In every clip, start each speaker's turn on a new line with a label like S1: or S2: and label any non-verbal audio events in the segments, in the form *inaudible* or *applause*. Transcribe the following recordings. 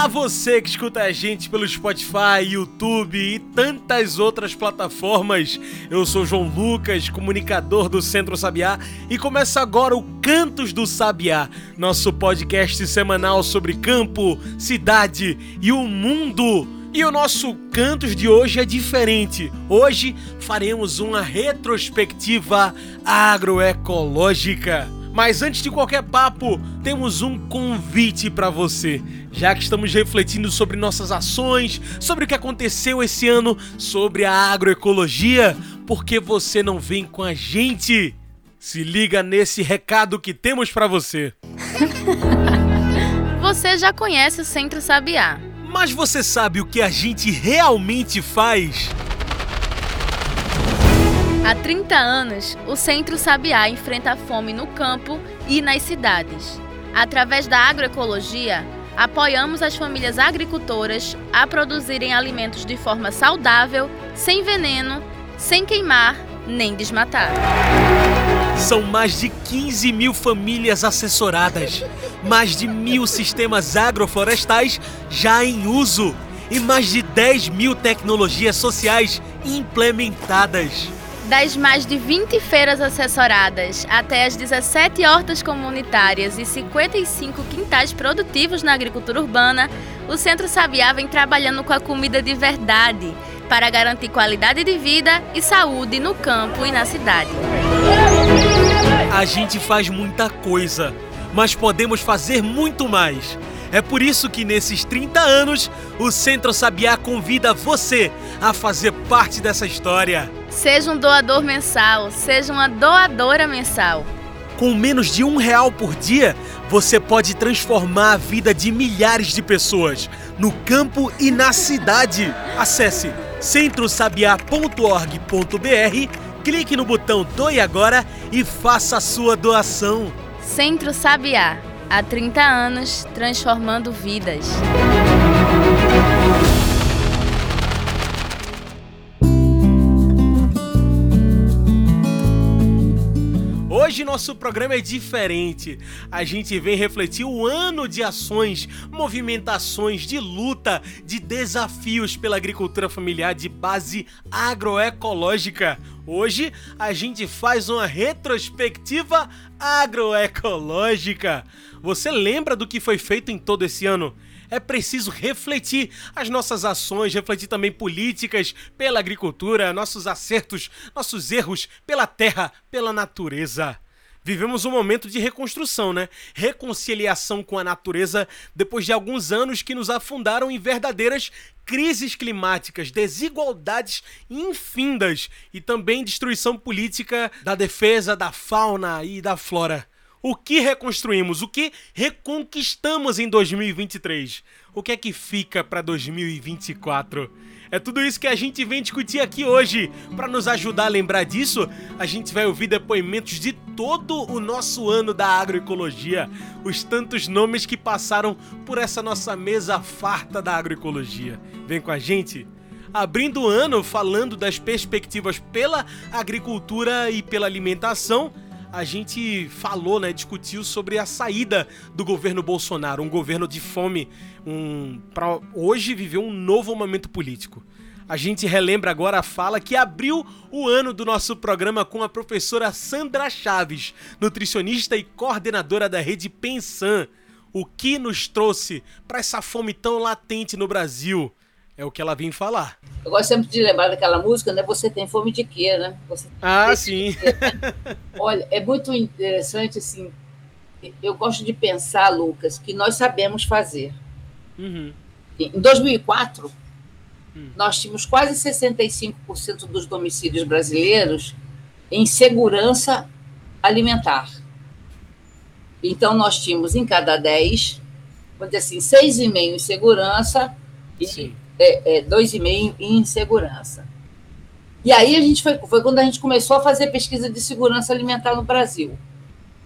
S1: Olá você que escuta a gente pelo Spotify, YouTube e tantas outras plataformas. Eu sou João Lucas, comunicador do Centro Sabiá e começa agora o Cantos do Sabiá, nosso podcast semanal sobre campo, cidade e o mundo. E o nosso Cantos de hoje é diferente. Hoje faremos uma retrospectiva agroecológica. Mas antes de qualquer papo, temos um convite para você. Já que estamos refletindo sobre nossas ações, sobre o que aconteceu esse ano, sobre a agroecologia, por que você não vem com a gente? Se liga nesse recado que temos para você. *laughs*
S2: você já conhece o Centro Sabiá.
S1: Mas você sabe o que a gente realmente faz?
S2: Há 30 anos, o Centro Sabiá enfrenta a fome no campo e nas cidades. Através da agroecologia, apoiamos as famílias agricultoras a produzirem alimentos de forma saudável, sem veneno, sem queimar nem desmatar.
S1: São mais de 15 mil famílias assessoradas, mais de mil sistemas agroflorestais já em uso e mais de 10 mil tecnologias sociais implementadas.
S2: Das mais de 20 feiras assessoradas até as 17 hortas comunitárias e 55 quintais produtivos na agricultura urbana, o Centro Sabiá vem trabalhando com a comida de verdade para garantir qualidade de vida e saúde no campo e na cidade.
S1: A gente faz muita coisa, mas podemos fazer muito mais. É por isso que nesses 30 anos, o Centro Sabiá convida você a fazer parte dessa história.
S2: Seja um doador mensal, seja uma doadora mensal.
S1: Com menos de um real por dia, você pode transformar a vida de milhares de pessoas, no campo e na cidade. Acesse centrosabiá.org.br, clique no botão Doe Agora e faça a sua doação.
S2: Centro Sabiá, há 30 anos transformando vidas.
S1: Hoje nosso programa é diferente. A gente vem refletir o ano de ações, movimentações, de luta, de desafios pela agricultura familiar de base agroecológica. Hoje a gente faz uma retrospectiva agroecológica. Você lembra do que foi feito em todo esse ano? É preciso refletir as nossas ações, refletir também políticas pela agricultura, nossos acertos, nossos erros pela terra, pela natureza. Vivemos um momento de reconstrução, né? Reconciliação com a natureza depois de alguns anos que nos afundaram em verdadeiras crises climáticas, desigualdades infindas e também destruição política da defesa da fauna e da flora. O que reconstruímos? O que reconquistamos em 2023? O que é que fica para 2024? É tudo isso que a gente vem discutir aqui hoje. Para nos ajudar a lembrar disso, a gente vai ouvir depoimentos de todo o nosso ano da agroecologia, os tantos nomes que passaram por essa nossa mesa farta da agroecologia. Vem com a gente? Abrindo o ano falando das perspectivas pela agricultura e pela alimentação, a gente falou, né, discutiu sobre a saída do governo Bolsonaro, um governo de fome, um para hoje viver um novo momento político. A gente relembra agora a fala que abriu o ano do nosso programa com a professora Sandra Chaves, nutricionista e coordenadora da rede Pensan. O que nos trouxe para essa fome tão latente no Brasil? É o que ela vem falar.
S3: Eu gosto sempre de lembrar daquela música, né? Você tem fome de quê, né? Você
S1: ah, sim. *laughs*
S3: Olha, é muito interessante, assim. Eu gosto de pensar, Lucas, que nós sabemos fazer. Uhum. Em 2004, hum. nós tínhamos quase 65% dos domicílios brasileiros em segurança alimentar. Então, nós tínhamos em cada 10, vamos dizer assim, 6,5 em segurança e Sim é, é, 2,5 em segurança. E aí a gente foi, foi quando a gente começou a fazer pesquisa de segurança alimentar no Brasil.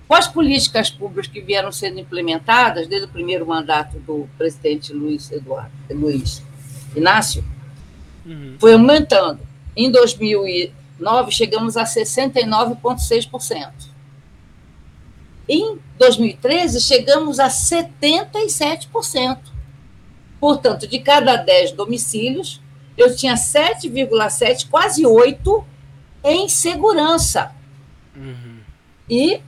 S3: com as políticas públicas que vieram sendo implementadas desde o primeiro mandato do presidente Luiz Eduardo Luiz Inácio, uhum. foi aumentando. Em 2009 chegamos a 69,6%. Em 2013 chegamos a 77%. Portanto, de cada 10 domicílios, eu tinha 7,7, quase 8 em segurança. Uhum. E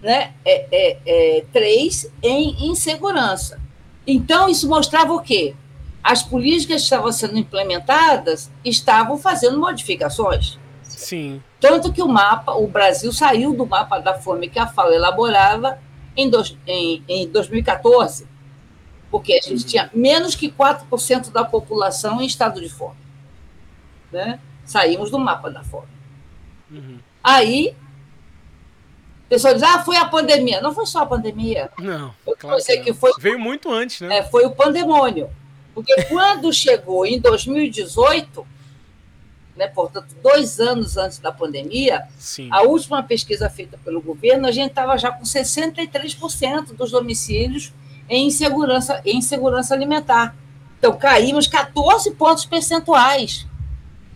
S3: né, é, é, é, 3 em insegurança. Então, isso mostrava o quê? As políticas que estavam sendo implementadas estavam fazendo modificações.
S1: Sim.
S3: Tanto que o mapa, o Brasil saiu do mapa da fome que a FAO elaborava em, dois, em, em 2014 porque a gente tinha menos que 4% da população em estado de fome. Né? Saímos do mapa da fome. Uhum. Aí, o pessoal diz, ah, foi a pandemia. Não foi só a pandemia.
S1: Não, claro que, que foi, Veio muito antes, né?
S3: É, foi o pandemônio. Porque *laughs* quando chegou em 2018, né, portanto, dois anos antes da pandemia, Sim. a última pesquisa feita pelo governo, a gente estava já com 63% dos domicílios em insegurança, em insegurança alimentar. Então, caímos 14 pontos percentuais.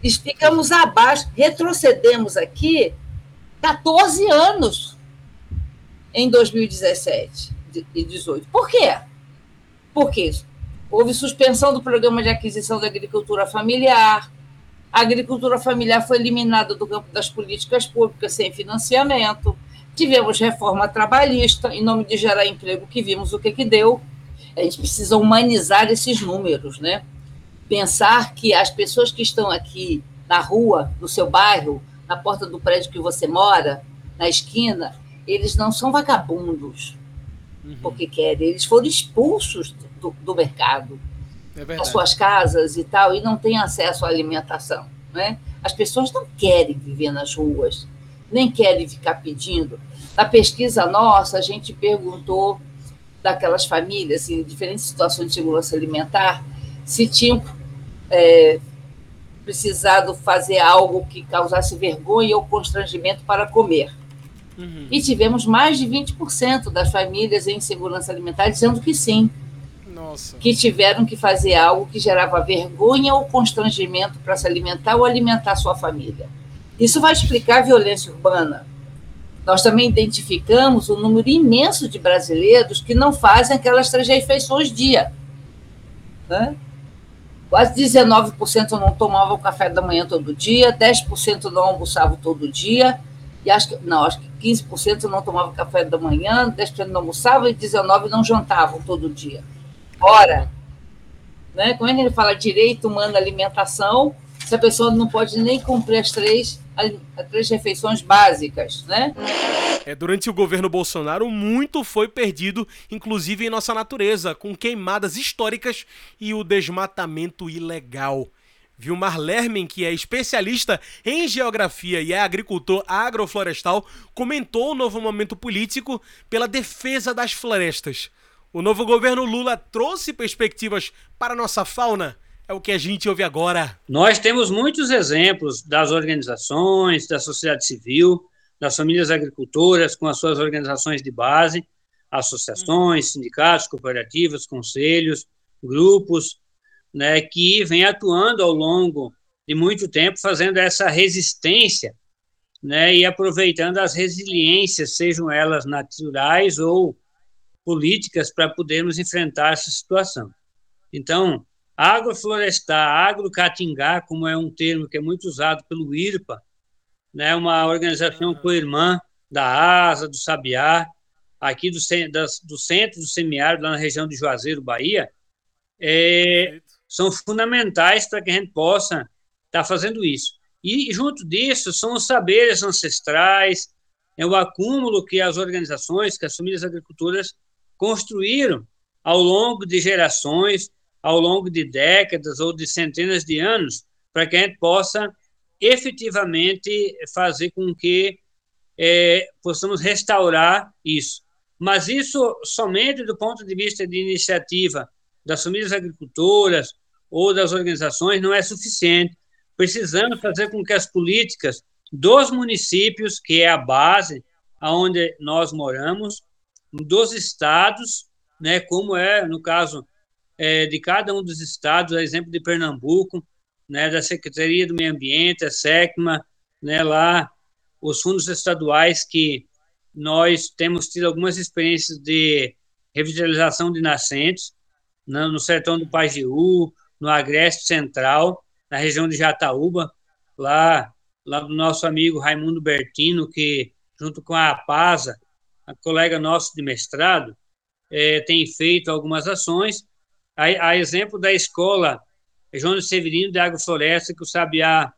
S3: Ficamos abaixo, retrocedemos aqui 14 anos em 2017 e 2018. Por quê? Porque houve suspensão do programa de aquisição da agricultura familiar, a agricultura familiar foi eliminada do campo das políticas públicas sem financiamento, Tivemos reforma trabalhista, em nome de gerar emprego, que vimos o que, que deu. A gente precisa humanizar esses números, né? Pensar que as pessoas que estão aqui na rua, no seu bairro, na porta do prédio que você mora, na esquina, eles não são vagabundos uhum. porque querem, eles foram expulsos do, do mercado, é das suas casas e tal, e não têm acesso à alimentação. Né? As pessoas não querem viver nas ruas, nem querem ficar pedindo. Na pesquisa nossa, a gente perguntou daquelas famílias em diferentes situações de segurança alimentar se tinham é, precisado fazer algo que causasse vergonha ou constrangimento para comer. Uhum. E tivemos mais de 20% das famílias em segurança alimentar dizendo que sim.
S1: Nossa.
S3: Que tiveram que fazer algo que gerava vergonha ou constrangimento para se alimentar ou alimentar sua família. Isso vai explicar a violência urbana. Nós também identificamos um número imenso de brasileiros que não fazem aquelas três refeições dia. Né? Quase 19% não tomavam café da manhã todo dia, 10% não almoçavam todo dia, e acho que, não, acho que 15% não tomavam café da manhã, 10% não almoçavam e 19% não jantavam todo dia. Ora, né, como é que ele fala direito humano à alimentação, se a pessoa não pode nem cumprir as três, as três refeições básicas, né?
S1: É, durante o governo Bolsonaro, muito foi perdido, inclusive em nossa natureza, com queimadas históricas e o desmatamento ilegal. Vilmar Lermen, que é especialista em geografia e é agricultor agroflorestal, comentou o novo momento político pela defesa das florestas. O novo governo Lula trouxe perspectivas para nossa fauna é o que a gente ouve agora.
S4: Nós temos muitos exemplos das organizações, da sociedade civil, das famílias agricultoras com as suas organizações de base, associações, sindicatos, cooperativas, conselhos, grupos, né, que vem atuando ao longo de muito tempo fazendo essa resistência, né, e aproveitando as resiliências, sejam elas naturais ou políticas, para podermos enfrentar essa situação. Então, Agroflorestar, agrocatingá, como é um termo que é muito usado pelo IRPA, né, uma organização co-irmã da ASA, do Sabiá, aqui do, das, do centro do semiárido, lá na região de Juazeiro, Bahia, é, são fundamentais para que a gente possa estar tá fazendo isso. E, junto disso, são os saberes ancestrais, é o acúmulo que as organizações, que as famílias agricultoras construíram ao longo de gerações, ao longo de décadas ou de centenas de anos, para que a gente possa efetivamente fazer com que é, possamos restaurar isso. Mas isso somente do ponto de vista de iniciativa das famílias agricultoras ou das organizações não é suficiente. Precisamos fazer com que as políticas dos municípios, que é a base, aonde nós moramos, dos estados, né, como é no caso é, de cada um dos estados, exemplo de Pernambuco, né, da Secretaria do Meio Ambiente, a SECMA, né, lá os fundos estaduais que nós temos tido algumas experiências de revitalização de nascentes, no, no sertão do Pajeú, no Agreste Central, na região de Jataúba, lá, lá do nosso amigo Raimundo Bertino, que, junto com a APASA, a colega nossa de mestrado, é, tem feito algumas ações. A, a, exemplo da escola João Severino de Agrofloresta, que o Sabiá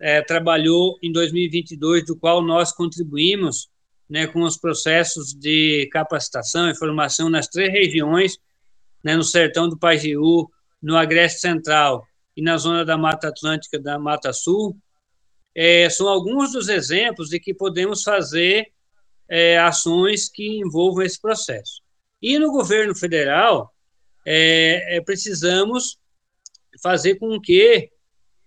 S4: é, trabalhou em 2022, do qual nós contribuímos né, com os processos de capacitação e formação nas três regiões, né, no sertão do Pajeú, no Agreste Central e na zona da Mata Atlântica da Mata Sul, é, são alguns dos exemplos de que podemos fazer é, ações que envolvam esse processo. E no governo federal, é, é precisamos fazer com que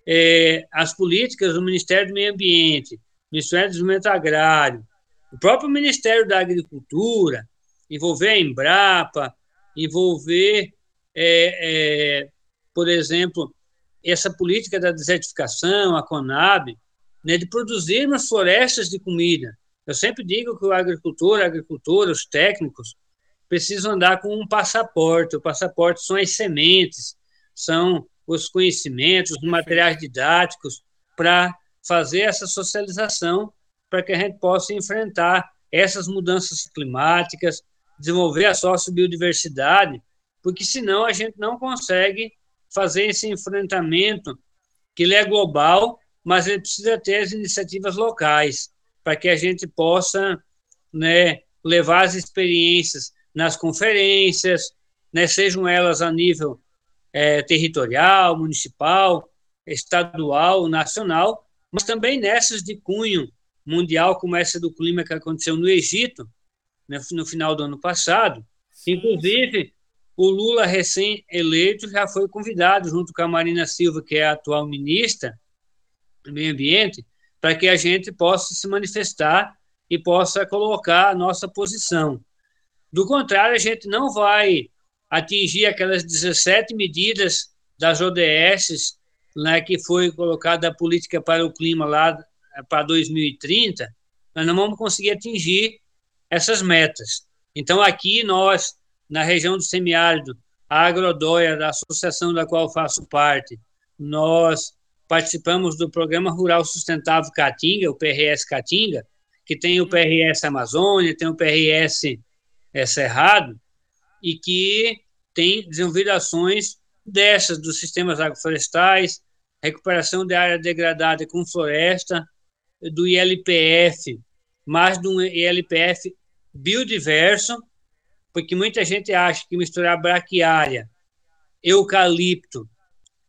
S4: é, as políticas do Ministério do Meio Ambiente, Ministério do Desenvolvimento Agrário, o próprio Ministério da Agricultura, envolver a Embrapa, envolver, é, é, por exemplo, essa política da desertificação, a Conab, né, de produzirmos florestas de comida. Eu sempre digo que o agricultor, a agricultora, os técnicos, precisam andar com um passaporte. O passaporte são as sementes, são os conhecimentos, os materiais didáticos para fazer essa socialização para que a gente possa enfrentar essas mudanças climáticas, desenvolver a sociobiodiversidade, porque senão a gente não consegue fazer esse enfrentamento que ele é global, mas ele precisa ter as iniciativas locais para que a gente possa né, levar as experiências nas conferências, né, sejam elas a nível é, territorial, municipal, estadual, nacional, mas também nessas de cunho mundial, como essa do clima que aconteceu no Egito, né, no final do ano passado. Sim, Inclusive, o Lula, recém-eleito, já foi convidado, junto com a Marina Silva, que é a atual ministra do Meio Ambiente, para que a gente possa se manifestar e possa colocar a nossa posição. Do contrário, a gente não vai atingir aquelas 17 medidas das ODS, né, que foi colocada a política para o clima lá para 2030, nós não vamos conseguir atingir essas metas. Então, aqui nós, na região do semiárido, a Agrodóia, da associação da qual faço parte, nós participamos do Programa Rural Sustentável Caatinga, o PRS Caatinga, que tem o PRS Amazônia, tem o PRS é, Cerrado, e que tem desenvolvido ações dessas, dos sistemas agroflorestais, recuperação de área degradada com floresta, do ILPF, mais do ILPF biodiverso, porque muita gente acha que misturar braquiária, eucalipto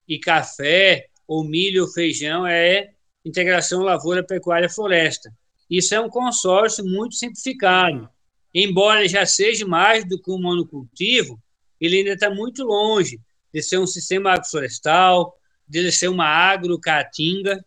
S4: e café, ou milho ou feijão, é integração lavoura, pecuária, floresta. Isso é um consórcio muito simplificado. Embora já seja mais do que um monocultivo, ele ainda está muito longe de ser um sistema agroflorestal, de ser uma agrocaatinga.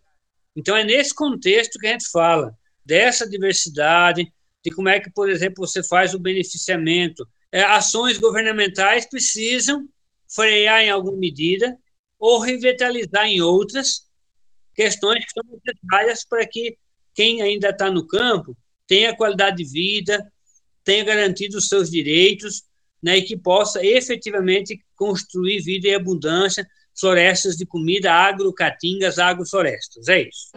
S4: Então, é nesse contexto que a gente fala dessa diversidade, de como é que, por exemplo, você faz o beneficiamento. É, ações governamentais precisam frear em alguma medida ou revitalizar em outras questões que são necessárias para que quem ainda está no campo tenha qualidade de vida, tenha garantido os seus direitos né, e que possa efetivamente construir vida e abundância, florestas de comida, agrocaatingas, agroflorestas. É isso.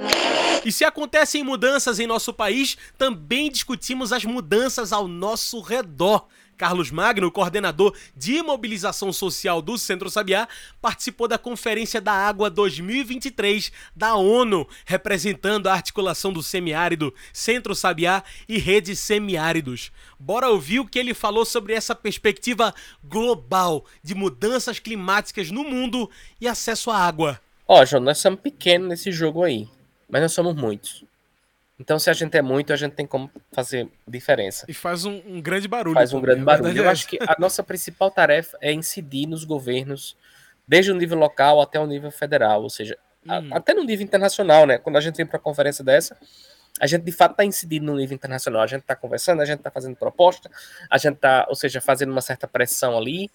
S1: E se acontecem mudanças em nosso país, também discutimos as mudanças ao nosso redor. Carlos Magno, coordenador de mobilização social do Centro Sabiá, participou da Conferência da Água 2023 da ONU, representando a articulação do semiárido, Centro Sabiá e Rede Semiáridos. Bora ouvir o que ele falou sobre essa perspectiva global de mudanças climáticas no mundo e acesso à água.
S5: Ó, oh, João, nós somos pequenos nesse jogo aí, mas nós somos muitos. Então, se a gente é muito, a gente tem como fazer diferença.
S1: E faz um, um grande barulho.
S5: Faz um grande barulho. Eu acho que a nossa principal tarefa é incidir nos governos, desde o nível local até o nível federal, ou seja, hum. a, até no nível internacional, né? Quando a gente vem para uma conferência dessa, a gente de fato está incidindo no nível internacional, a gente está conversando, a gente está fazendo proposta, a gente está, ou seja, fazendo uma certa pressão ali.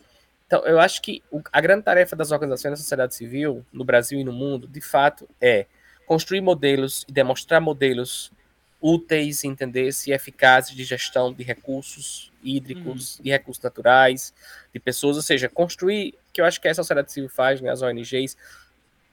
S5: Então, eu acho que o, a grande tarefa das organizações da sociedade civil, no Brasil e no mundo, de fato, é construir modelos e demonstrar modelos úteis, entender se eficazes de gestão de recursos hídricos, uhum. de recursos naturais, de pessoas, ou seja, construir, que eu acho que a sociedade civil faz, né, as ONGs,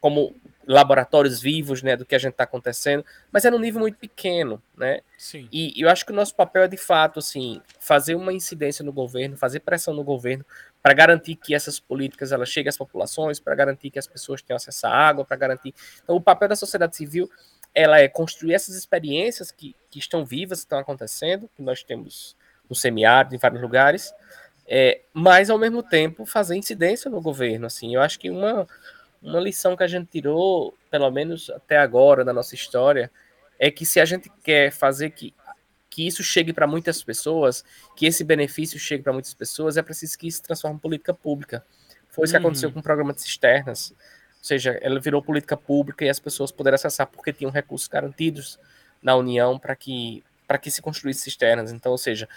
S5: como laboratórios vivos, né, do que a gente está acontecendo, mas é num nível muito pequeno, né? Sim. E, e eu acho que o nosso papel é de fato, assim, fazer uma incidência no governo, fazer pressão no governo para garantir que essas políticas elas cheguem às populações, para garantir que as pessoas tenham acesso à água, para garantir. Então, o papel da sociedade civil ela é construir essas experiências que, que estão vivas, que estão acontecendo, que nós temos no semiárido, em vários lugares, é, mas ao mesmo tempo fazer incidência no governo. Assim, eu acho que uma, uma lição que a gente tirou, pelo menos até agora na nossa história, é que se a gente quer fazer que, que isso chegue para muitas pessoas, que esse benefício chegue para muitas pessoas, é preciso que isso se transforme em política pública. Foi isso uhum. que aconteceu com o programa de cisternas. Ou seja, ela virou política pública e as pessoas puderam acessar porque tinham recursos garantidos na União para que para que se construísse cisternas. Então, ou seja,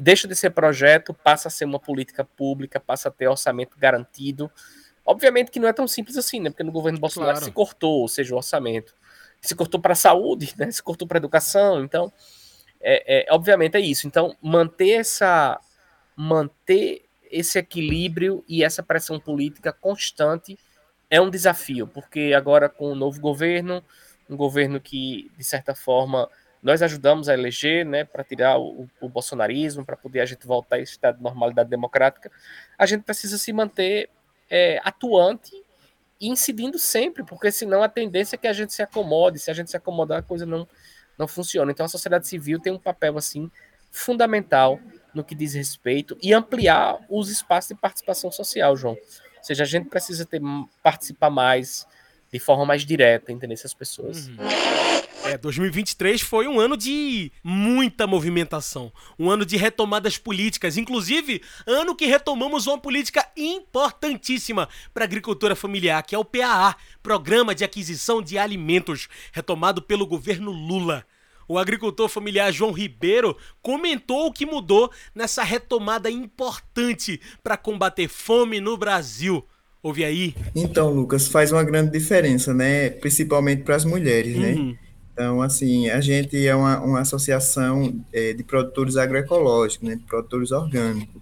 S5: deixa de ser projeto, passa a ser uma política pública, passa a ter orçamento garantido. Obviamente que não é tão simples assim, né? Porque no governo Bolsonaro claro. se cortou, ou seja, o orçamento. Se cortou para a saúde, né? Se cortou para a educação. Então, é, é, obviamente é isso. Então, manter essa manter esse equilíbrio e essa pressão política constante é um desafio, porque agora com o novo governo, um governo que, de certa forma, nós ajudamos a eleger, né, para tirar o, o bolsonarismo, para poder a gente voltar a esse estado de normalidade democrática, a gente precisa se manter é, atuante e incidindo sempre, porque senão a tendência é que a gente se acomode, se a gente se acomodar, a coisa não, não funciona. Então a sociedade civil tem um papel, assim, fundamental no que diz respeito e ampliar os espaços de participação social, João. Ou seja, a gente precisa ter, participar mais de forma mais direta, entender essas pessoas. Uhum.
S1: É, 2023 foi um ano de muita movimentação, um ano de retomadas políticas, inclusive ano que retomamos uma política importantíssima para a agricultura familiar, que é o PAA, Programa de Aquisição de Alimentos, retomado pelo governo Lula. O agricultor familiar João Ribeiro comentou o que mudou nessa retomada importante para combater fome no Brasil. Ouve aí.
S6: Então, Lucas, faz uma grande diferença, né? Principalmente para as mulheres, né? uhum. né? Então, assim, a gente é uma, uma associação é, de produtores agroecológicos, né? De produtores orgânicos,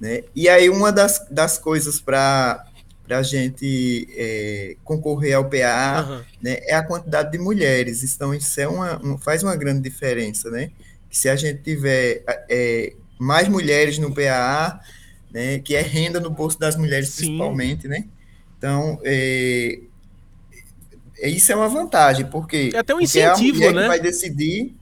S6: né? E aí, uma das, das coisas para para a gente é, concorrer ao PA, uhum. né, é a quantidade de mulheres. Então, isso é uma, um, faz uma grande diferença, né? Se a gente tiver é, mais mulheres no PA, né, que é renda no bolso das mulheres Sim. principalmente, né? Então, é, é, isso é uma vantagem, porque,
S1: é até um incentivo,
S6: é a mulher
S1: né?
S6: que vai decidir,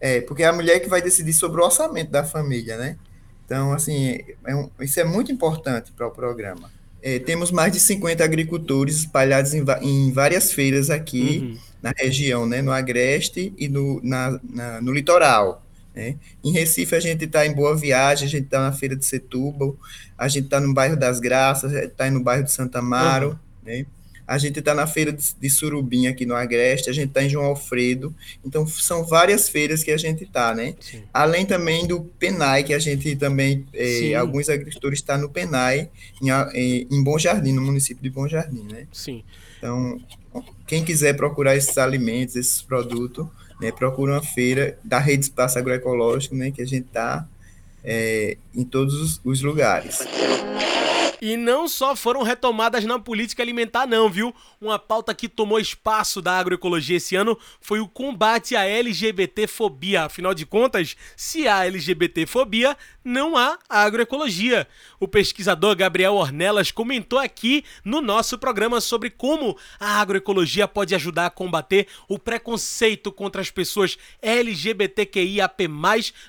S6: é, porque é a mulher que vai decidir sobre o orçamento da família, né? Então, assim, é um, isso é muito importante para o programa. É, temos mais de 50 agricultores espalhados em, em várias feiras aqui uhum. na região, né, no Agreste e no, na, na, no litoral. Né? Em Recife, a gente está em Boa Viagem, a gente está na Feira de Setúbal, a gente está no bairro das Graças, está no bairro de Santa Amaro, uhum. né? A gente está na feira de, de Surubim aqui no Agreste, a gente está em João Alfredo. Então, são várias feiras que a gente está, né? Sim. Além também do Penai, que a gente também, é, alguns agricultores estão tá no Penai, em, em Bom Jardim, no município de Bom Jardim, né?
S1: Sim.
S6: Então, quem quiser procurar esses alimentos, esses produtos, né, procura uma feira da Rede Espaço Agroecológico, né, que a gente está é, em todos os, os lugares.
S1: E não só foram retomadas na política alimentar, não, viu? Uma pauta que tomou espaço da agroecologia esse ano foi o combate à LGBTfobia. Afinal de contas, se há LGBTfobia, não há agroecologia. O pesquisador Gabriel Ornelas comentou aqui no nosso programa sobre como a agroecologia pode ajudar a combater o preconceito contra as pessoas LGBTQIAP+,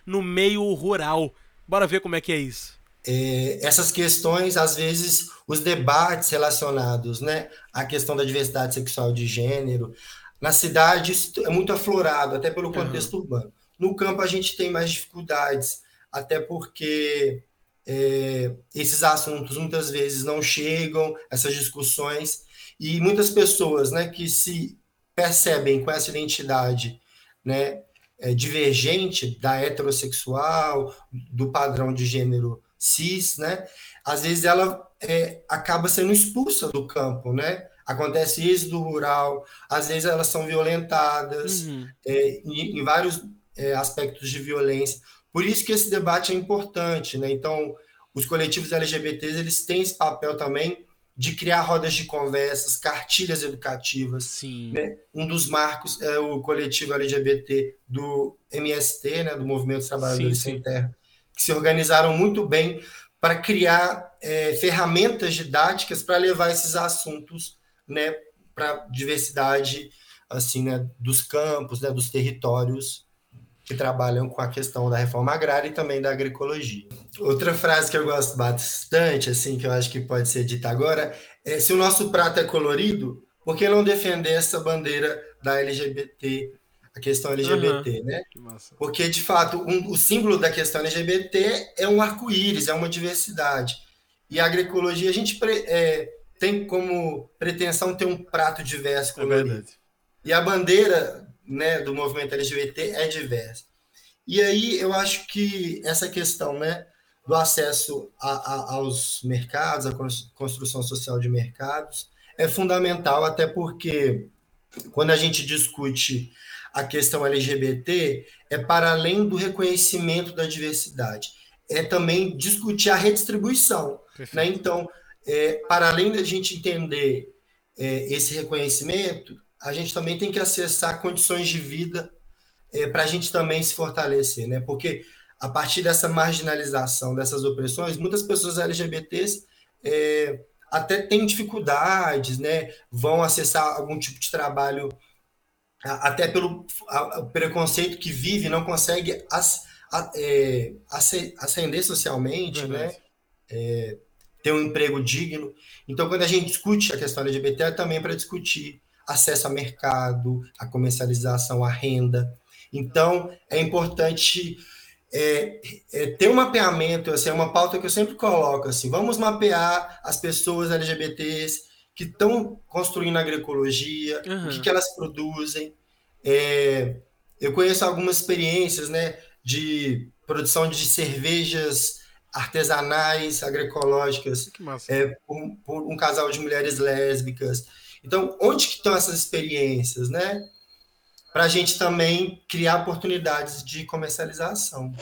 S1: no meio rural. Bora ver como é que é isso
S7: é, essas questões, às vezes, os debates relacionados né, à questão da diversidade sexual de gênero, na cidade isso é muito aflorado, até pelo contexto uhum. urbano. No campo a gente tem mais dificuldades, até porque é, esses assuntos muitas vezes não chegam, essas discussões, e muitas pessoas né, que se percebem com essa identidade né, é, divergente da heterossexual, do padrão de gênero cis, né? Às vezes ela é, acaba sendo expulsa do campo, né? Acontece êxodo rural, às vezes elas são violentadas uhum. é, em, em, vários é, aspectos de violência. Por isso que esse debate é importante, né? Então, os coletivos LGBTs eles têm esse papel também de criar rodas de conversas, cartilhas educativas.
S1: Sim.
S7: Né? Um dos marcos é o coletivo LGBT do MST, né, do Movimento dos Trabalhadores sim, Sem Terra, que se organizaram muito bem para criar é, ferramentas didáticas para levar esses assuntos né, para diversidade assim, né, dos campos, né, dos territórios que trabalham com a questão da reforma agrária e também da agroecologia. Outra frase que eu gosto bastante, assim, que eu acho que pode ser dita agora, é se o nosso prato é colorido, por que não defender essa bandeira da LGBT, a questão LGBT, uhum. né? Porque, de fato, um, o símbolo da questão LGBT é um arco-íris, é uma diversidade. E a agroecologia, a gente é, tem como pretensão ter um prato diverso, é colorido. É e a bandeira né, do movimento LGBT é diversa. E aí eu acho que essa questão né, do acesso a, a, aos mercados, a construção social de mercados, é fundamental, até porque quando a gente discute a questão LGBT, é para além do reconhecimento da diversidade, é também discutir a redistribuição. Né? Então, é, para além da gente entender é, esse reconhecimento, a gente também tem que acessar condições de vida é, para a gente também se fortalecer, né? Porque a partir dessa marginalização, dessas opressões, muitas pessoas LGBTs é, até têm dificuldades, né? Vão acessar algum tipo de trabalho até pelo preconceito que vive, não consegue as, a, é, ascender socialmente, né? É, ter um emprego digno. Então, quando a gente discute a questão LGBT, é também para discutir acesso a mercado, a comercialização, a renda. Então, é importante é, é, ter um mapeamento, assim, é uma pauta que eu sempre coloco, assim, vamos mapear as pessoas LGBTs que estão construindo agroecologia, uhum. o que, que, elas produzem. É, eu conheço algumas experiências, né, de produção de cervejas artesanais, agroecológicas, é, por, por um casal de mulheres lésbicas. Então, onde que estão essas experiências, né? Para a gente também criar oportunidades de comercialização.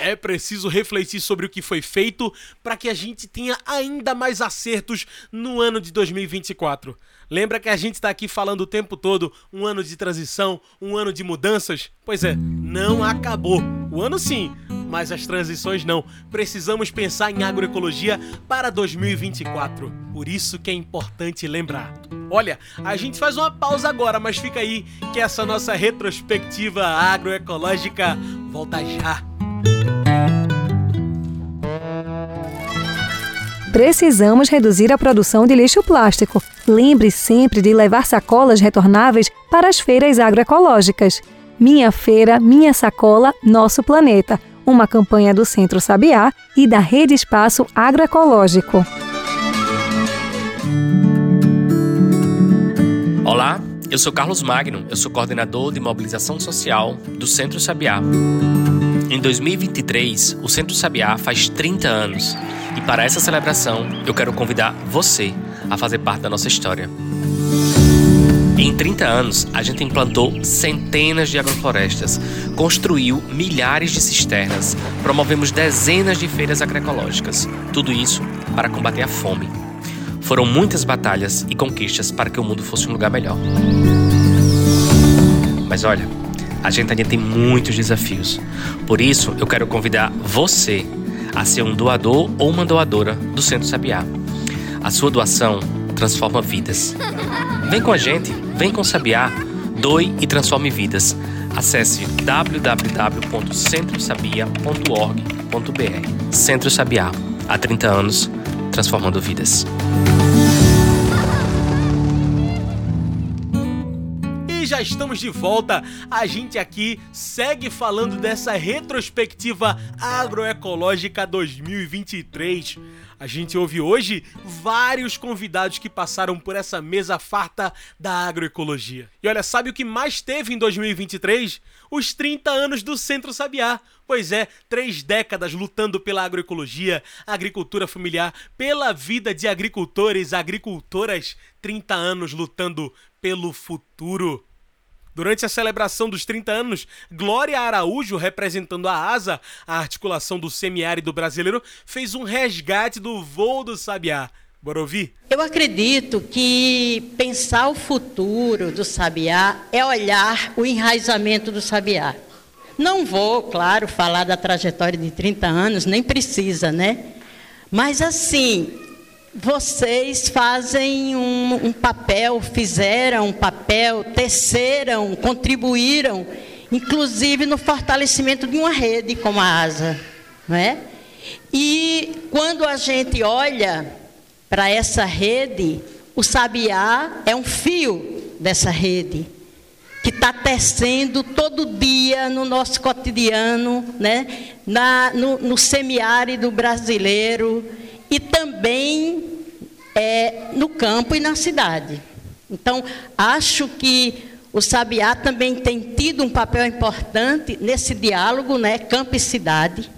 S1: É preciso refletir sobre o que foi feito para que a gente tenha ainda mais acertos no ano de 2024. Lembra que a gente está aqui falando o tempo todo um ano de transição, um ano de mudanças? Pois é, não acabou. O ano sim, mas as transições não. Precisamos pensar em agroecologia para 2024. Por isso que é importante lembrar. Olha, a gente faz uma pausa agora, mas fica aí que essa nossa retrospectiva agroecológica volta já.
S8: Precisamos reduzir a produção de lixo plástico. Lembre sempre de levar sacolas retornáveis para as feiras agroecológicas. Minha Feira, Minha Sacola, Nosso Planeta. Uma campanha do Centro Sabiá e da Rede Espaço Agroecológico.
S9: Olá, eu sou Carlos Magno, eu sou coordenador de mobilização social do Centro Sabiá. Em 2023, o Centro Sabiá faz 30 anos e para essa celebração eu quero convidar você a fazer parte da nossa história. Em 30 anos, a gente implantou centenas de agroflorestas, construiu milhares de cisternas, promovemos dezenas de feiras agroecológicas. Tudo isso para combater a fome. Foram muitas batalhas e conquistas para que o mundo fosse um lugar melhor. Mas olha, a gente ainda tem muitos desafios. Por isso, eu quero convidar você a ser um doador ou uma doadora do Centro Sabiá. A sua doação transforma vidas. Vem com a gente, vem com o Sabiá, doe e transforme vidas. Acesse www.centrosabia.org.br. Centro Sabiá, há 30 anos, transformando vidas.
S1: Já estamos de volta. A gente aqui segue falando dessa retrospectiva agroecológica 2023. A gente ouve hoje vários convidados que passaram por essa mesa farta da agroecologia. E olha, sabe o que mais teve em 2023? Os 30 anos do Centro Sabiá. Pois é, três décadas lutando pela agroecologia, agricultura familiar, pela vida de agricultores, agricultoras, 30 anos lutando pelo futuro. Durante a celebração dos 30 anos, Glória Araújo, representando a ASA, a articulação do semiárido brasileiro, fez um resgate do voo do Sabiá. Bora ouvir?
S10: Eu acredito que pensar o futuro do Sabiá é olhar o enraizamento do Sabiá. Não vou, claro, falar da trajetória de 30 anos, nem precisa, né? Mas assim, vocês fazem um, um, papel, fizeram um papel, teceram, contribuíram, inclusive no fortalecimento de uma rede como a ASA. Não é? E quando a gente olha para essa rede, o sabiá é um fio dessa rede que está tecendo todo dia no nosso cotidiano, né? Na, no, no semiárido brasileiro e também é, no campo e na cidade. Então, acho que o Sabiá também tem tido um papel importante nesse diálogo, né, campo e cidade,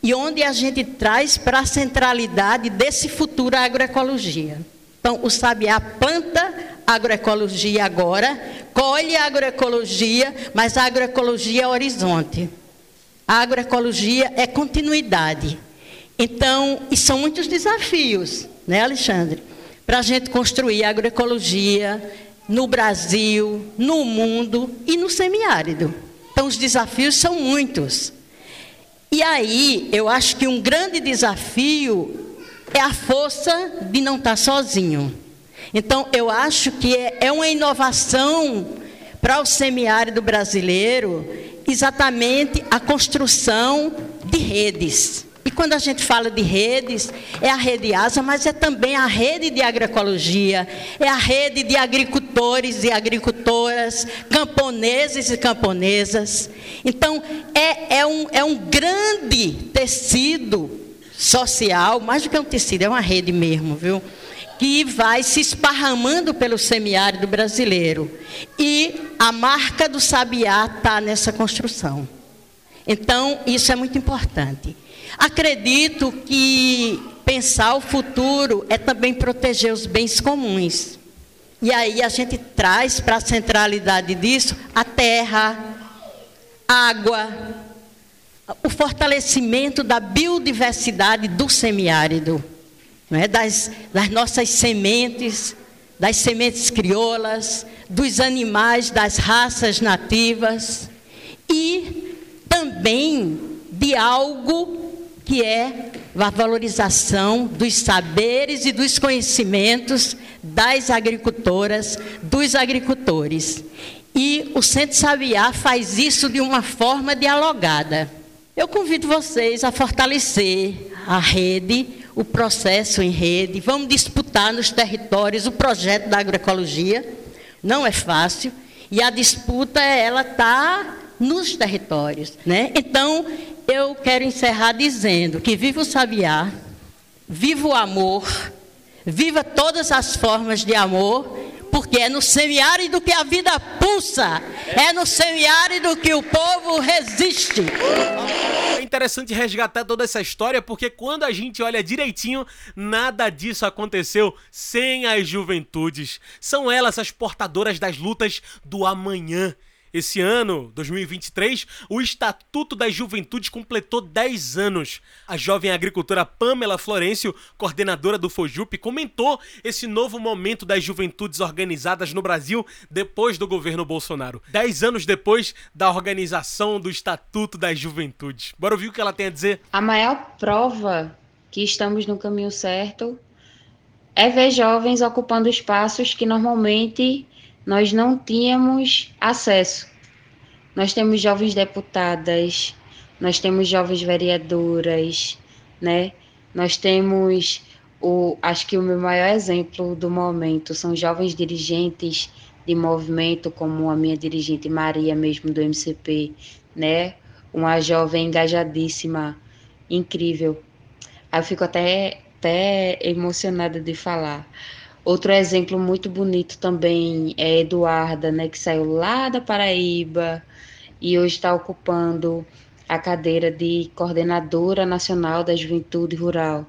S10: e onde a gente traz para a centralidade desse futuro a agroecologia. Então, o Sabiá planta agroecologia agora, colhe agroecologia, mas a agroecologia é horizonte. A agroecologia é continuidade. Então, e são muitos desafios, né, Alexandre? Para a gente construir agroecologia no Brasil, no mundo e no semiárido. Então, os desafios são muitos. E aí, eu acho que um grande desafio é a força de não estar sozinho. Então, eu acho que é, é uma inovação para o semiárido brasileiro exatamente a construção de redes. E quando a gente fala de redes, é a rede ASA, mas é também a rede de agroecologia, é a rede de agricultores e agricultoras, camponeses e camponesas. Então, é, é, um, é um grande tecido social, mais do que um tecido, é uma rede mesmo, viu? Que vai se esparramando pelo semiárido brasileiro. E a marca do sabiá está nessa construção. Então, isso é muito importante. Acredito que pensar o futuro é também proteger os bens comuns. E aí a gente traz para a centralidade disso a terra, água, o fortalecimento da biodiversidade do semiárido, não é? das, das nossas sementes, das sementes crioulas, dos animais, das raças nativas e também de algo que é a valorização dos saberes e dos conhecimentos das agricultoras, dos agricultores. E o Centro Sabiá faz isso de uma forma dialogada. Eu convido vocês a fortalecer a rede, o processo em rede. Vamos disputar nos territórios o projeto da agroecologia. Não é fácil. E a disputa, ela está nos territórios. Né? Então, eu quero encerrar dizendo que viva o sabiá, viva o amor, viva todas as formas de amor, porque é no semiárido que a vida pulsa, é no semiárido que o povo resiste.
S1: É interessante resgatar toda essa história, porque quando a gente olha direitinho, nada disso aconteceu sem as juventudes. São elas as portadoras das lutas do amanhã. Esse ano, 2023, o Estatuto das Juventudes completou 10 anos. A jovem agricultora Pamela Florencio, coordenadora do Fojup, comentou esse novo momento das juventudes organizadas no Brasil depois do governo Bolsonaro. 10 anos depois da organização do Estatuto das Juventudes. Bora ouvir o que ela tem a dizer?
S11: A maior prova que estamos no caminho certo é ver jovens ocupando espaços que normalmente nós não tínhamos acesso. Nós temos jovens deputadas, nós temos jovens vereadoras, né? Nós temos o, acho que o meu maior exemplo do momento são jovens dirigentes de movimento, como a minha dirigente Maria, mesmo do MCP, né? Uma jovem engajadíssima, incrível. Aí eu fico até, até emocionada de falar. Outro exemplo muito bonito também é Eduarda, né, que saiu lá da Paraíba e hoje está ocupando a cadeira de coordenadora nacional da juventude rural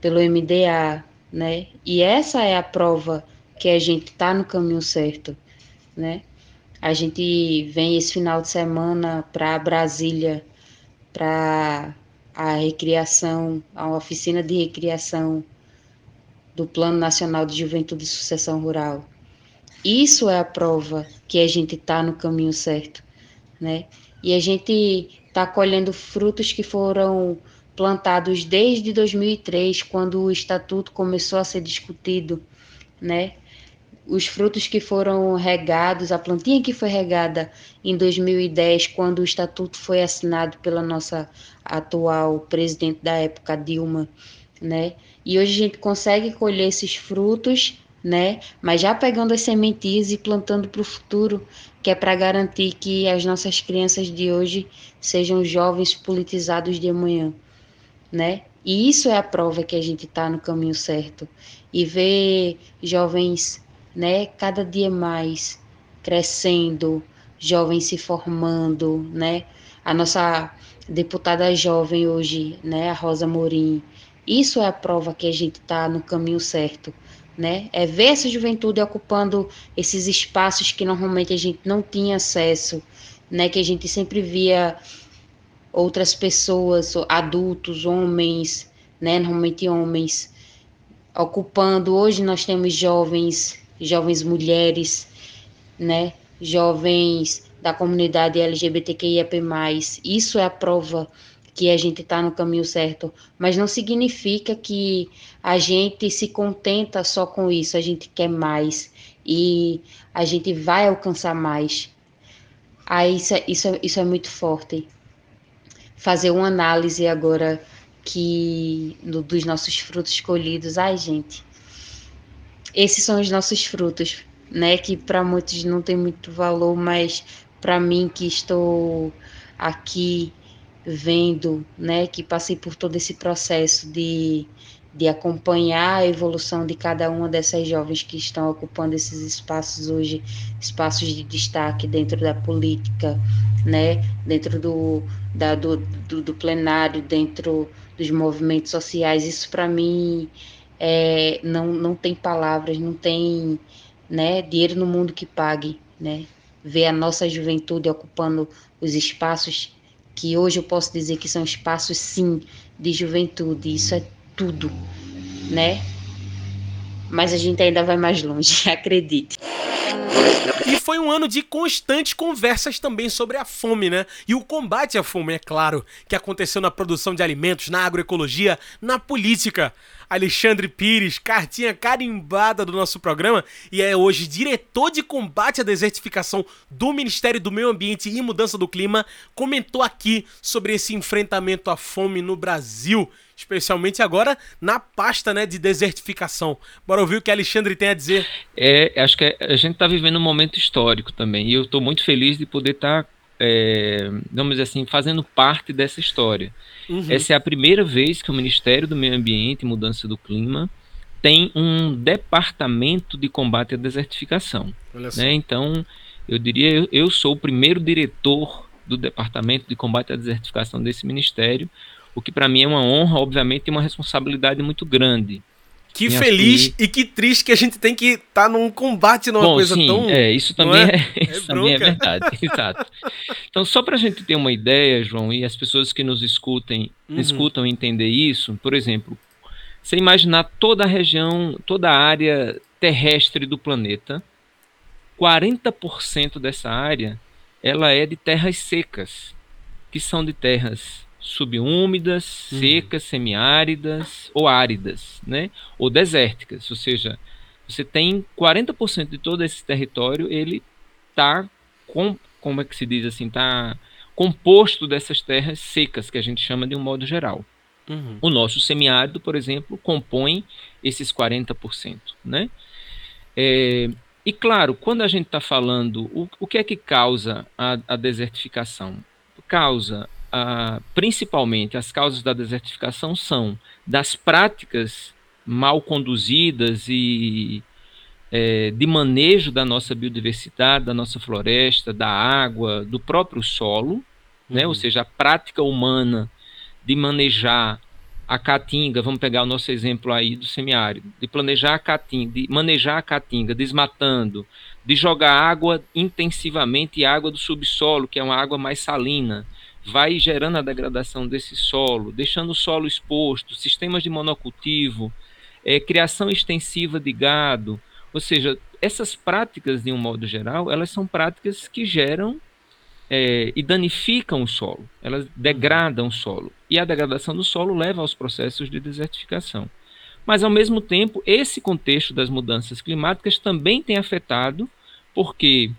S11: pelo MDA, né? E essa é a prova que a gente está no caminho certo, né? A gente vem esse final de semana para Brasília para a recriação, a oficina de recriação do Plano Nacional de Juventude e Sucessão Rural. Isso é a prova que a gente está no caminho certo, né? E a gente está colhendo frutos que foram plantados desde 2003, quando o estatuto começou a ser discutido, né? Os frutos que foram regados, a plantinha que foi regada em 2010, quando o estatuto foi assinado pela nossa atual presidente da época, Dilma, né? E hoje a gente consegue colher esses frutos, né? Mas já pegando as sementinhas e plantando para o futuro, que é para garantir que as nossas crianças de hoje sejam jovens politizados de amanhã né? E isso é a prova que a gente está no caminho certo. E ver jovens, né, cada dia mais crescendo, jovens se formando, né? A nossa deputada jovem hoje, né, a Rosa Morim, isso é a prova que a gente está no caminho certo, né? É ver essa juventude ocupando esses espaços que normalmente a gente não tinha acesso, né? Que a gente sempre via outras pessoas, adultos, homens, né, normalmente homens, ocupando. Hoje nós temos jovens, jovens mulheres, né, jovens da comunidade LGBTQIAP+. Isso é a prova que a gente está no caminho certo, mas não significa que a gente se contenta só com isso, a gente quer mais e a gente vai alcançar mais. Aí isso, é, isso, é, isso é muito forte fazer uma análise agora que no, dos nossos frutos colhidos. Ai, gente, esses são os nossos frutos, né? Que para muitos não tem muito valor, mas para mim que estou aqui vendo, né? Que passei por todo esse processo de de acompanhar a evolução de cada uma dessas jovens que estão ocupando esses espaços hoje, espaços de destaque dentro da política, né, dentro do, da, do, do, do plenário, dentro dos movimentos sociais. Isso para mim é, não, não tem palavras, não tem né, dinheiro no mundo que pague, né? Ver a nossa juventude ocupando os espaços que hoje eu posso dizer que são espaços sim de juventude. Isso é tudo, né? Mas a gente ainda vai mais longe, *laughs* acredite.
S1: E foi um ano de constantes conversas também sobre a fome, né? E o combate à fome, é claro, que aconteceu na produção de alimentos, na agroecologia, na política. Alexandre Pires, cartinha carimbada do nosso programa e é hoje diretor de combate à desertificação do Ministério do Meio Ambiente e Mudança do Clima, comentou aqui sobre esse enfrentamento à fome no Brasil especialmente agora na pasta né, de desertificação. Bora ouvir o que Alexandre tem a dizer.
S12: É, acho que a gente está vivendo um momento histórico também, e eu estou muito feliz de poder estar, tá, é, vamos dizer assim, fazendo parte dessa história. Uhum. Essa é a primeira vez que o Ministério do Meio Ambiente e Mudança do Clima tem um departamento de combate à desertificação. Né? Então, eu diria, eu, eu sou o primeiro diretor do Departamento de Combate à Desertificação desse ministério, o que para mim é uma honra, obviamente, e uma responsabilidade muito grande.
S1: Que feliz que... e que triste que a gente tem que estar tá num combate numa Bom, coisa
S12: sim,
S1: tão.
S12: É, isso também é, é, *laughs* isso também é verdade. *laughs* Exato. Então, só para a gente ter uma ideia, João, e as pessoas que nos escutem, uhum. escutam entender isso, por exemplo, você imaginar toda a região, toda a área terrestre do planeta, 40% dessa área ela é de terras secas, que são de terras subúmidas, uhum. secas, semiáridas ou áridas, né? Ou desérticas, ou seja, você tem 40% de todo esse território, ele tá com, como é que se diz assim, tá composto dessas terras secas que a gente chama de um modo geral. Uhum. O nosso semiárido, por exemplo, compõe esses 40%, né? É, e claro, quando a gente está falando, o, o que é que causa a, a desertificação? Causa, principalmente, as causas da desertificação são das práticas mal conduzidas e é, de manejo da nossa biodiversidade, da nossa floresta, da água, do próprio solo, né? uhum. ou seja, a prática humana de manejar a caatinga, vamos pegar o nosso exemplo aí do semiárido, de planejar a caatinga, de manejar a caatinga, desmatando, de jogar água intensivamente, água do subsolo, que é uma água mais salina, vai gerando a degradação desse solo, deixando o solo exposto, sistemas de monocultivo, é, criação extensiva de gado, ou seja, essas práticas, de um modo geral, elas são práticas que geram é, e danificam o solo, elas degradam o solo. E a degradação do solo leva aos processos de desertificação. Mas, ao mesmo tempo, esse contexto das mudanças climáticas também tem afetado, porque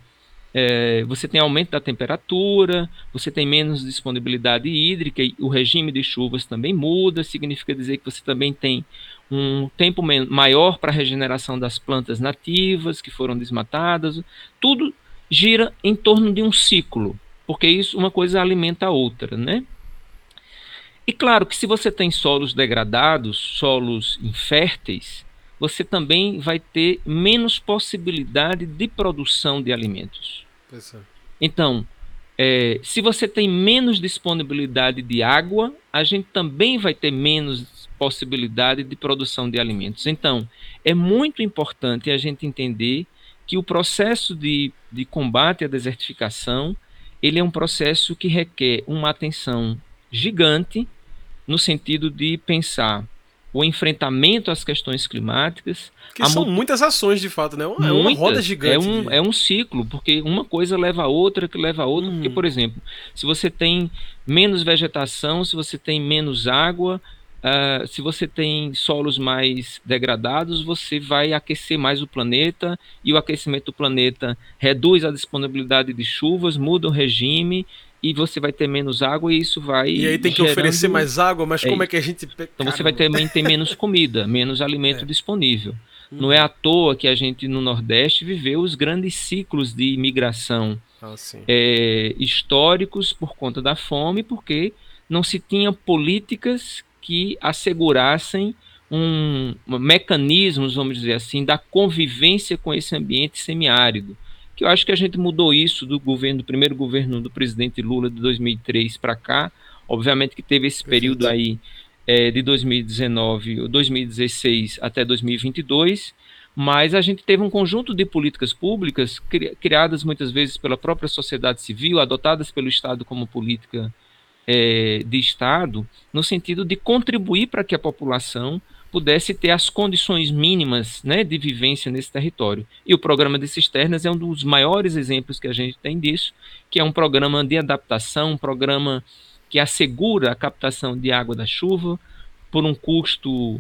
S12: é, você tem aumento da temperatura, você tem menos disponibilidade hídrica, e o regime de chuvas também muda, significa dizer que você também tem um tempo maior para a regeneração das plantas nativas que foram desmatadas. Tudo gira em torno de um ciclo, porque isso uma coisa alimenta a outra, né? E claro que se você tem solos degradados, solos inférteis, você também vai ter menos possibilidade de produção de alimentos. Então, é, se você tem menos disponibilidade de água, a gente também vai ter menos possibilidade de produção de alimentos. Então, é muito importante a gente entender que o processo de, de combate à desertificação ele é um processo que requer uma atenção gigante no sentido de pensar o enfrentamento às questões climáticas.
S1: Que são muitas ações, de fato, né? É uma muitas, roda gigante.
S12: É um, é um ciclo, porque uma coisa leva a outra, que leva a outra. Porque, por exemplo, se você tem menos vegetação, se você tem menos água, Uh, se você tem solos mais degradados, você vai aquecer mais o planeta e o aquecimento do planeta reduz a disponibilidade de chuvas, muda o regime e você vai ter menos água e isso vai.
S1: E aí tem que gerando... oferecer mais água, mas é, como é que a gente.
S12: Então você vai também ter menos *laughs* comida, menos alimento é. disponível. Hum. Não é à toa que a gente no Nordeste viveu os grandes ciclos de imigração ah, é, históricos por conta da fome, porque não se tinha políticas que assegurassem um, um mecanismos, vamos dizer assim, da convivência com esse ambiente semiárido. Que eu acho que a gente mudou isso do governo, do primeiro governo do presidente Lula de 2003 para cá. Obviamente que teve esse período aí é, de 2019, 2016 até 2022, mas a gente teve um conjunto de políticas públicas cri criadas muitas vezes pela própria sociedade civil, adotadas pelo Estado como política é, de Estado, no sentido de contribuir para que a população pudesse ter as condições mínimas né, de vivência nesse território. E o programa de cisternas é um dos maiores exemplos que a gente tem disso, que é um programa de adaptação, um programa que assegura a captação de água da chuva por um custo,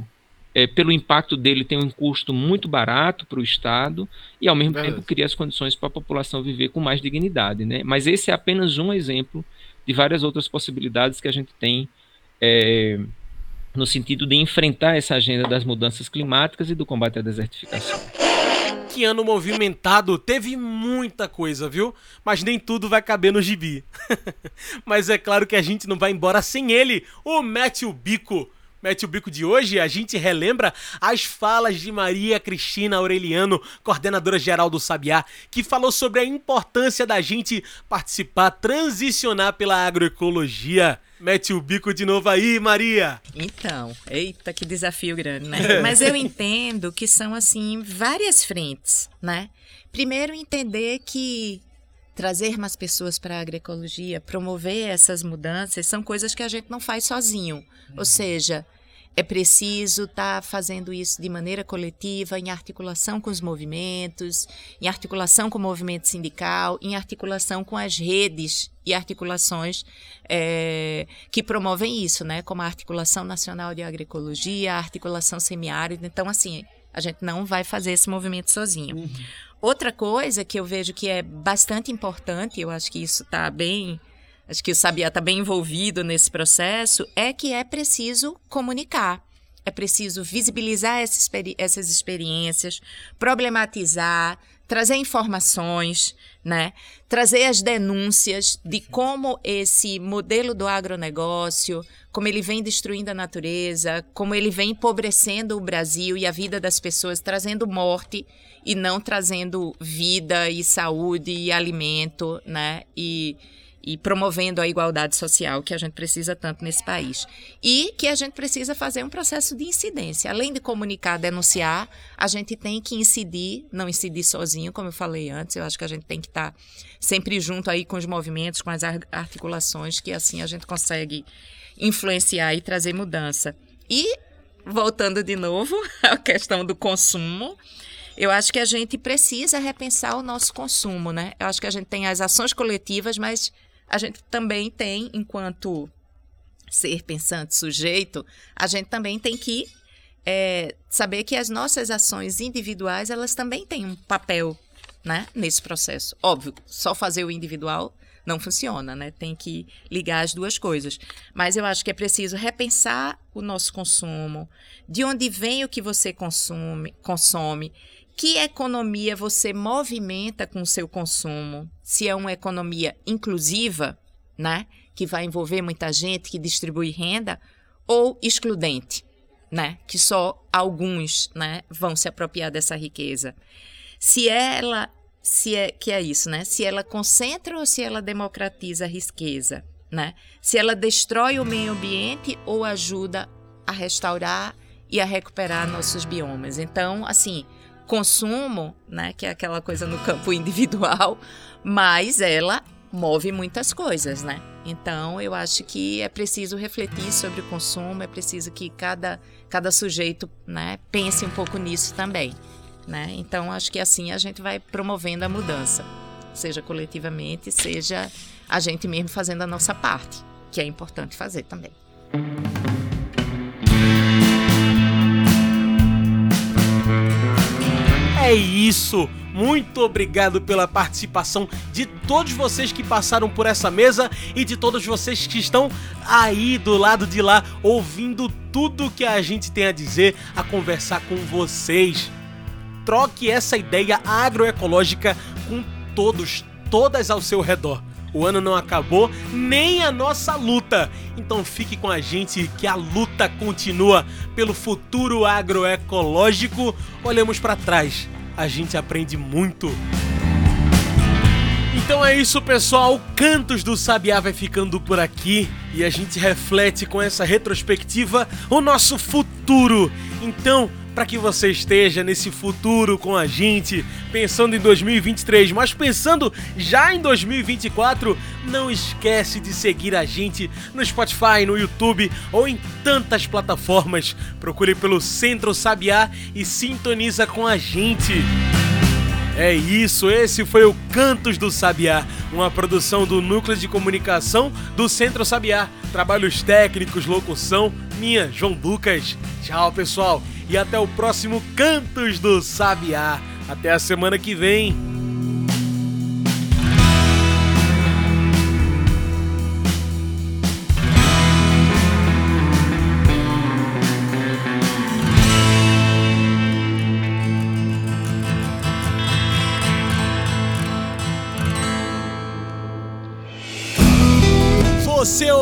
S12: é, pelo impacto dele, tem um custo muito barato para o Estado e, ao mesmo tempo, cria as condições para a população viver com mais dignidade. Né? Mas esse é apenas um exemplo de várias outras possibilidades que a gente tem é, no sentido de enfrentar essa agenda das mudanças climáticas e do combate à desertificação.
S1: Que ano movimentado, teve muita coisa, viu? Mas nem tudo vai caber no gibi. *laughs* Mas é claro que a gente não vai embora sem ele, o Matthew Bico Mete o Bico de hoje, a gente relembra as falas de Maria Cristina Aureliano, coordenadora geral do Sabiá, que falou sobre a importância da gente participar, transicionar pela agroecologia. Mete o bico de novo aí, Maria.
S13: Então, eita, que desafio grande, né? Mas eu entendo que são, assim, várias frentes, né? Primeiro, entender que trazer mais pessoas para a agroecologia, promover essas mudanças, são coisas que a gente não faz sozinho. Ou seja, é preciso estar tá fazendo isso de maneira coletiva, em articulação com os movimentos, em articulação com o movimento sindical, em articulação com as redes e articulações é, que promovem isso, né? Como a Articulação Nacional de Agroecologia, a Articulação Semiárida. Então, assim, a gente não vai fazer esse movimento sozinho. Uhum. Outra coisa que eu vejo que é bastante importante, eu acho que isso está bem acho que o Sabiá está bem envolvido nesse processo, é que é preciso comunicar. É preciso visibilizar essas, experiências, problematizar, trazer informações, né? Trazer as denúncias de como esse modelo do agronegócio, como ele vem destruindo a natureza, como ele vem empobrecendo o Brasil e a vida das pessoas, trazendo morte e não trazendo vida e saúde e alimento, né? E e promovendo a igualdade social que a gente precisa tanto nesse país. E que a gente precisa fazer um processo de incidência. Além de comunicar, denunciar, a gente tem que incidir, não incidir sozinho, como eu falei antes. Eu acho que a gente tem que estar sempre junto aí com os movimentos, com as articulações, que assim a gente consegue influenciar e trazer mudança. E, voltando de novo *laughs* à questão do consumo, eu acho que a gente precisa repensar o nosso consumo, né? Eu acho que a gente tem as ações coletivas, mas a gente também tem, enquanto ser pensante sujeito, a gente também tem que é, saber que as nossas ações individuais elas também têm um papel né, nesse processo. Óbvio, só fazer o individual não funciona, né? Tem que ligar as duas coisas. Mas eu acho que é preciso repensar o nosso consumo, de onde vem o que você consome, consome que economia você movimenta com o seu consumo? Se é uma economia inclusiva, né, que vai envolver muita gente, que distribui renda, ou excludente, né, que só alguns, né, vão se apropriar dessa riqueza. Se ela, se é que é isso, né? Se ela concentra ou se ela democratiza a riqueza, né? Se ela destrói o meio ambiente ou ajuda a restaurar e a recuperar nossos biomas. Então, assim, consumo, né, que é aquela coisa no campo individual, mas ela move muitas coisas, né? Então, eu acho que é preciso refletir sobre o consumo, é preciso que cada, cada sujeito né, pense um pouco nisso também. Né? Então, acho que assim a gente vai promovendo a mudança, seja coletivamente, seja a gente mesmo fazendo a nossa parte, que é importante fazer também.
S1: É isso! Muito obrigado pela participação de todos vocês que passaram por essa mesa e de todos vocês que estão aí do lado de lá ouvindo tudo que a gente tem a dizer, a conversar com vocês. Troque essa ideia agroecológica com todos, todas ao seu redor. O ano não acabou, nem a nossa luta. Então fique com a gente que a luta continua pelo futuro agroecológico. Olhemos para trás a gente aprende muito. Então é isso, pessoal. Cantos do Sabiá vai ficando por aqui e a gente reflete com essa retrospectiva o nosso futuro. Então, para que você esteja nesse futuro com a gente, pensando em 2023, mas pensando já em 2024, não esquece de seguir a gente no Spotify, no YouTube ou em tantas plataformas. Procure pelo Centro Sabiá e sintoniza com a gente. É isso, esse foi o Cantos do Sabiá, uma produção do Núcleo de Comunicação do Centro Sabiá. Trabalhos técnicos, locução, minha, João Lucas. Tchau, pessoal e até o próximo Cantos do Sabiá. Até a semana que vem.